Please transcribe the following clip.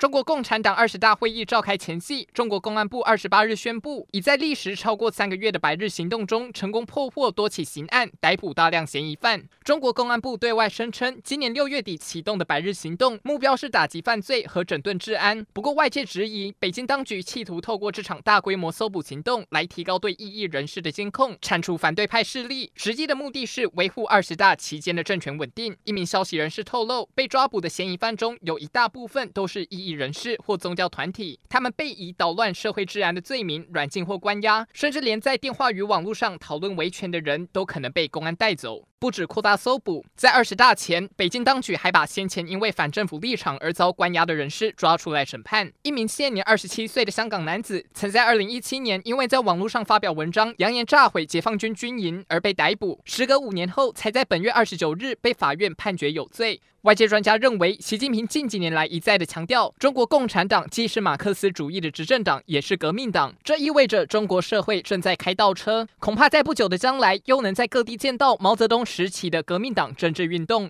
中国共产党二十大会议召开前夕，中国公安部二十八日宣布，已在历时超过三个月的百日行动中，成功破获多起刑案，逮捕大量嫌疑犯。中国公安部对外声称，今年六月底启动的百日行动，目标是打击犯罪和整顿治安。不过，外界质疑，北京当局企图透过这场大规模搜捕行动，来提高对异议人士的监控，铲除反对派势力，实际的目的是维护二十大期间的政权稳定。一名消息人士透露，被抓捕的嫌疑犯中有一大部分都是异议。人士或宗教团体，他们被以捣乱社会治安的罪名软禁或关押，甚至连在电话与网络上讨论维权的人都可能被公安带走。不止扩大搜捕，在二十大前，北京当局还把先前因为反政府立场而遭关押的人士抓出来审判。一名现年二十七岁的香港男子，曾在二零一七年因为在网络上发表文章，扬言炸毁解放军军营而被逮捕，时隔五年后，才在本月二十九日被法院判决有罪。外界专家认为，习近平近几年来一再的强调，中国共产党既是马克思主义的执政党，也是革命党。这意味着中国社会正在开倒车，恐怕在不久的将来，又能在各地见到毛泽东时期的革命党政治运动。